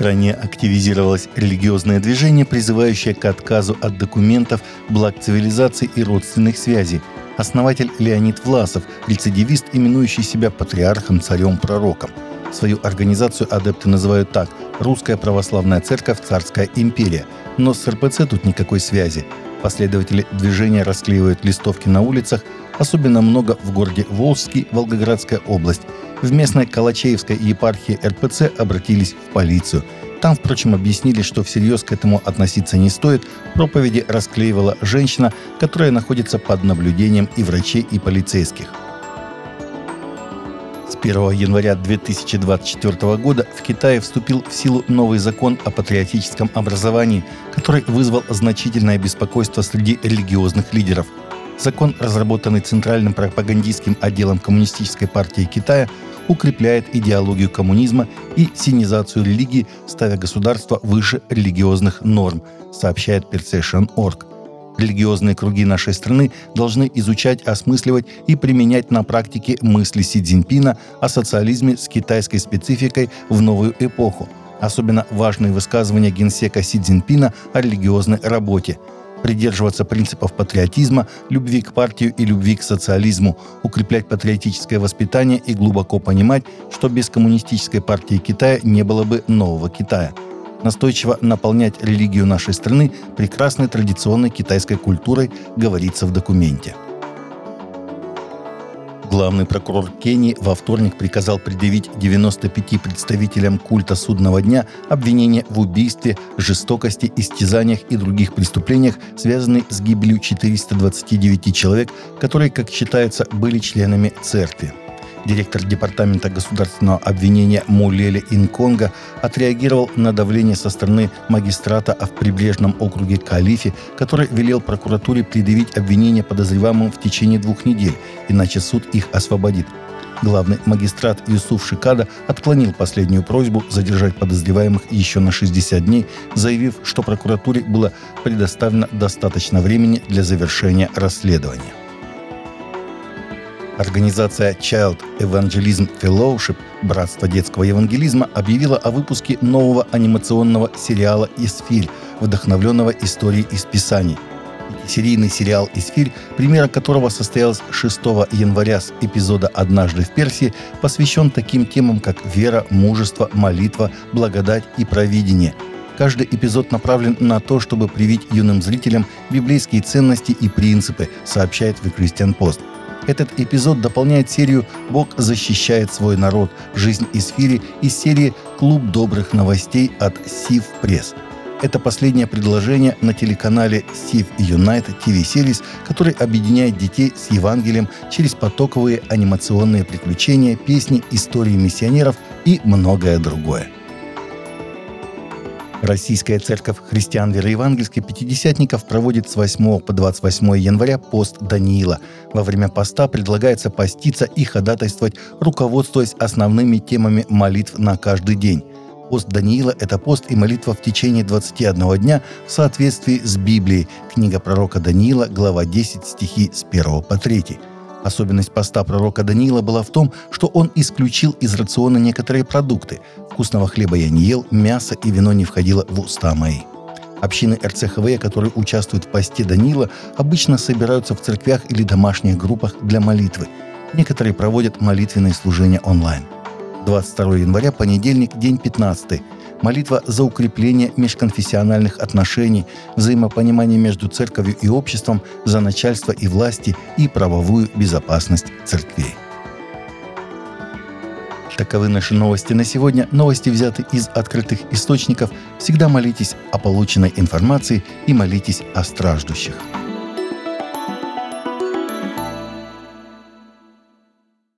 стране активизировалось религиозное движение, призывающее к отказу от документов, благ цивилизации и родственных связей. Основатель Леонид Власов, рецидивист, именующий себя патриархом, царем, пророком. Свою организацию адепты называют так – Русская Православная Церковь Царская империя. Но с РПЦ тут никакой связи. Последователи движения расклеивают листовки на улицах, особенно много в городе Волжский, Волгоградская область. В местной Калачеевской епархии РПЦ обратились в полицию. Там, впрочем, объяснили, что всерьез к этому относиться не стоит. Проповеди расклеивала женщина, которая находится под наблюдением и врачей, и полицейских. С 1 января 2024 года в Китае вступил в силу новый закон о патриотическом образовании, который вызвал значительное беспокойство среди религиозных лидеров – Закон, разработанный Центральным пропагандистским отделом Коммунистической партии Китая, укрепляет идеологию коммунизма и синизацию религии, ставя государство выше религиозных норм, сообщает Perception.org. Религиозные круги нашей страны должны изучать, осмысливать и применять на практике мысли Си Цзиньпина о социализме с китайской спецификой в новую эпоху. Особенно важные высказывания генсека Си Цзиньпина о религиозной работе – придерживаться принципов патриотизма, любви к партию и любви к социализму, укреплять патриотическое воспитание и глубоко понимать, что без коммунистической партии Китая не было бы нового Китая. Настойчиво наполнять религию нашей страны прекрасной традиционной китайской культурой, говорится в документе. Главный прокурор Кении во вторник приказал предъявить 95 представителям культа судного дня обвинения в убийстве, жестокости, истязаниях и других преступлениях, связанных с гибелью 429 человек, которые, как считается, были членами церкви директор Департамента государственного обвинения Мулели Инконга, отреагировал на давление со стороны магистрата в прибрежном округе Калифи, который велел прокуратуре предъявить обвинение подозреваемым в течение двух недель, иначе суд их освободит. Главный магистрат Юсуф Шикада отклонил последнюю просьбу задержать подозреваемых еще на 60 дней, заявив, что прокуратуре было предоставлено достаточно времени для завершения расследования. Организация Child Evangelism Fellowship Братство детского евангелизма объявила о выпуске нового анимационного сериала «Исфирь», вдохновленного историей из Писаний. Серийный сериал «Исфирь», премьера которого состоялась 6 января с эпизода «Однажды в Персии», посвящен таким темам, как вера, мужество, молитва, благодать и провидение – Каждый эпизод направлен на то, чтобы привить юным зрителям библейские ценности и принципы, сообщает The Christian Post. Этот эпизод дополняет серию «Бог защищает свой народ. Жизнь Исфири» из серии «Клуб добрых новостей» от Сив Пресс. Это последнее предложение на телеканале Сив United TV Series, который объединяет детей с Евангелием через потоковые анимационные приключения, песни, истории миссионеров и многое другое. Российская церковь христиан вероевангельской пятидесятников проводит с 8 по 28 января пост Даниила. Во время поста предлагается поститься и ходатайствовать, руководствуясь основными темами молитв на каждый день. Пост Даниила – это пост и молитва в течение 21 дня в соответствии с Библией. Книга пророка Даниила, глава 10, стихи с 1 по 3. Особенность поста пророка Даниила была в том, что он исключил из рациона некоторые продукты. Вкусного хлеба я не ел, мясо и вино не входило в уста мои. Общины РЦХВ, которые участвуют в посте Данила, обычно собираются в церквях или домашних группах для молитвы. Некоторые проводят молитвенные служения онлайн. 22 января, понедельник, день 15 молитва за укрепление межконфессиональных отношений, взаимопонимание между церковью и обществом, за начальство и власти и правовую безопасность церквей. Таковы наши новости на сегодня. Новости взяты из открытых источников. Всегда молитесь о полученной информации и молитесь о страждущих.